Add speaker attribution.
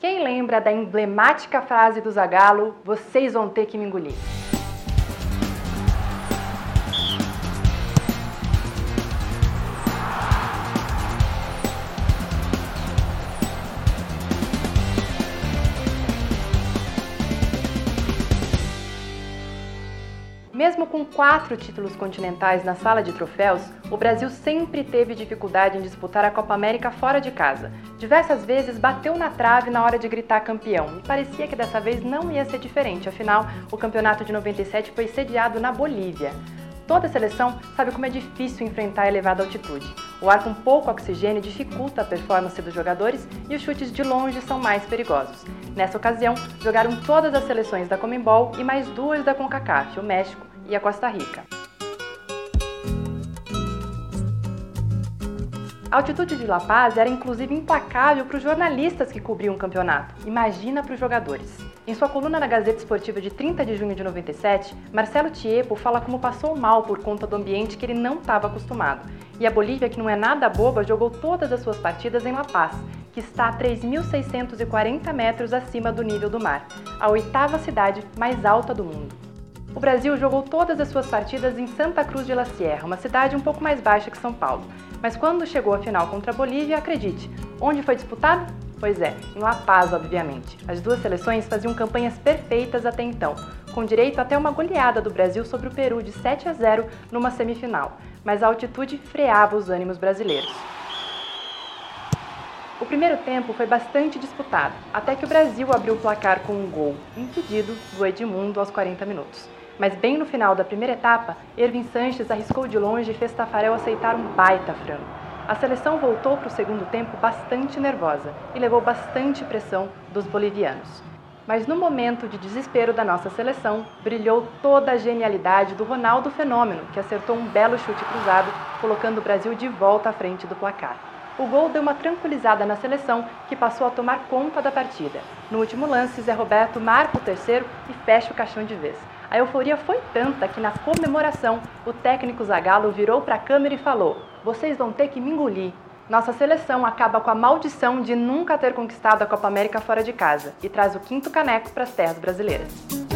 Speaker 1: Quem lembra da emblemática frase do Zagallo, vocês vão ter que me engolir? Mesmo com quatro títulos continentais na sala de troféus, o Brasil sempre teve dificuldade em disputar a Copa América fora de casa. Diversas vezes bateu na trave na hora de gritar campeão e parecia que dessa vez não ia ser diferente, afinal, o campeonato de 97 foi sediado na Bolívia. Toda seleção sabe como é difícil enfrentar a elevada altitude. O ar com pouco oxigênio dificulta a performance dos jogadores e os chutes de longe são mais perigosos. Nessa ocasião, jogaram todas as seleções da Comembol e mais duas da CONCACAF, o México e a Costa Rica. A altitude de La Paz era inclusive implacável para os jornalistas que cobriam o campeonato. Imagina para os jogadores. Em sua coluna na Gazeta Esportiva de 30 de junho de 97, Marcelo Tiepo fala como passou mal por conta do ambiente que ele não estava acostumado. E a Bolívia, que não é nada boba, jogou todas as suas partidas em La Paz, que está a 3.640 metros acima do nível do mar, a oitava cidade mais alta do mundo. O Brasil jogou todas as suas partidas em Santa Cruz de la Sierra, uma cidade um pouco mais baixa que São Paulo. Mas quando chegou à final contra a Bolívia, acredite, onde foi disputado? Pois é, em La Paz, obviamente. As duas seleções faziam campanhas perfeitas até então, com direito até uma goleada do Brasil sobre o Peru de 7 a 0 numa semifinal, mas a altitude freava os ânimos brasileiros. O primeiro tempo foi bastante disputado, até que o Brasil abriu o placar com um gol impedido do Edmundo aos 40 minutos. Mas bem no final da primeira etapa, Ervin Sanches arriscou de longe e fez Tafarel aceitar um baita frango. A seleção voltou para o segundo tempo bastante nervosa e levou bastante pressão dos bolivianos. Mas no momento de desespero da nossa seleção, brilhou toda a genialidade do Ronaldo Fenômeno, que acertou um belo chute cruzado, colocando o Brasil de volta à frente do placar. O gol deu uma tranquilizada na seleção, que passou a tomar conta da partida. No último lance, Zé Roberto marca o terceiro e fecha o caixão de vez. A euforia foi tanta que na comemoração o técnico Zagallo virou para a câmera e falou: "Vocês vão ter que me engolir". Nossa seleção acaba com a maldição de nunca ter conquistado a Copa América fora de casa e traz o quinto caneco para as terras brasileiras.